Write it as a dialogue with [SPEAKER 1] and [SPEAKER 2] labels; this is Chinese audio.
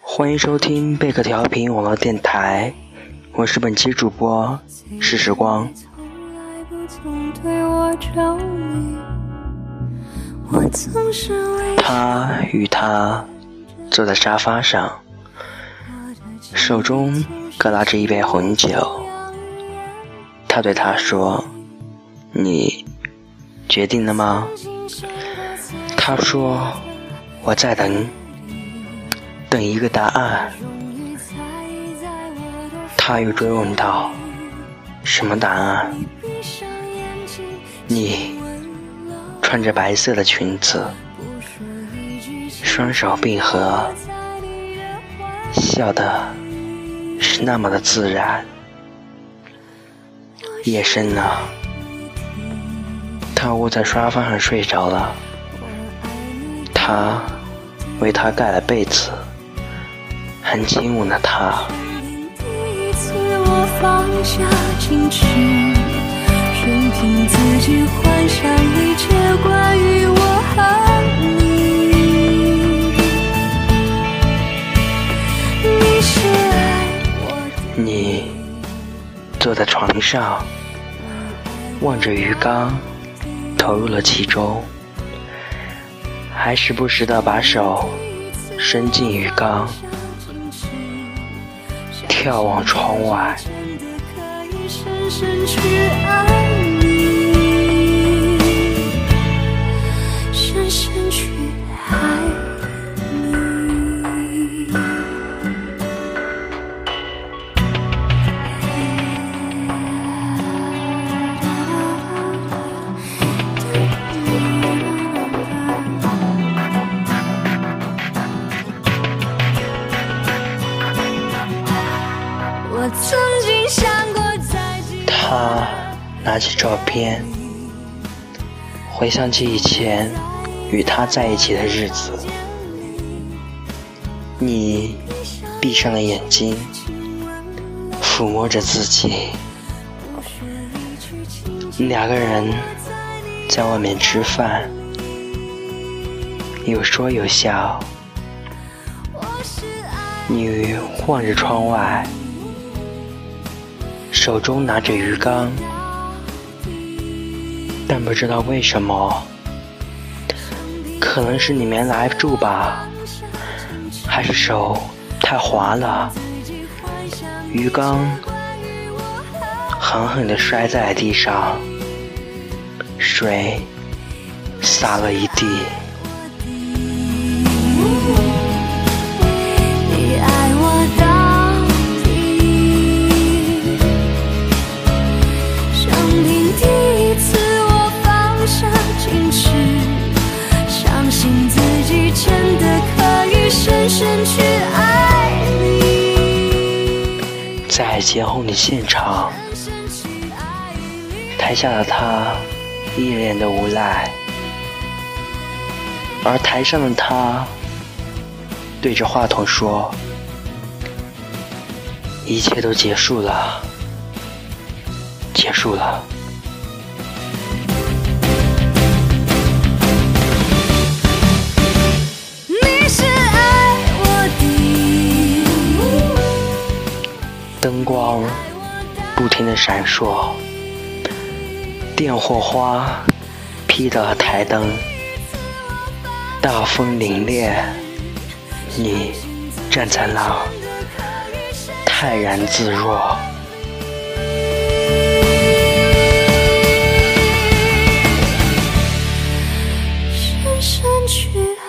[SPEAKER 1] 欢迎收听贝壳调频网络电台，我是本期主播是时光。他与她坐在沙发上，手中各拿着一杯红酒。他对她说：“你决定了吗？”他说：“我在等，等一个答案。”他又追问道：“什么答案？”你穿着白色的裙子，双手并合，笑的是那么的自然。夜深了，他窝在沙发上睡着了。他为他盖了被子，还亲吻了他。任凭自己幻想一切关于我和你。你是爱我的。你坐在床上，望着鱼缸，投入了其中，还时不时的把手伸进鱼缸，眺望窗外。拿起照片，回想起以前与他在一起的日子。你闭上了眼睛，抚摸着自己，两个人在外面吃饭，有说有笑。你望着窗外。手中拿着鱼缸，但不知道为什么，可能是你没来住吧，还是手太滑了，鱼缸狠狠地摔在地上，水洒了一地。结婚的现场，台下的他一脸的无奈，而台上的他对着话筒说：“一切都结束了，结束了。”灯光不停的闪烁，电火花劈的台灯。大风凛冽，你站在那，泰然自若。深深去。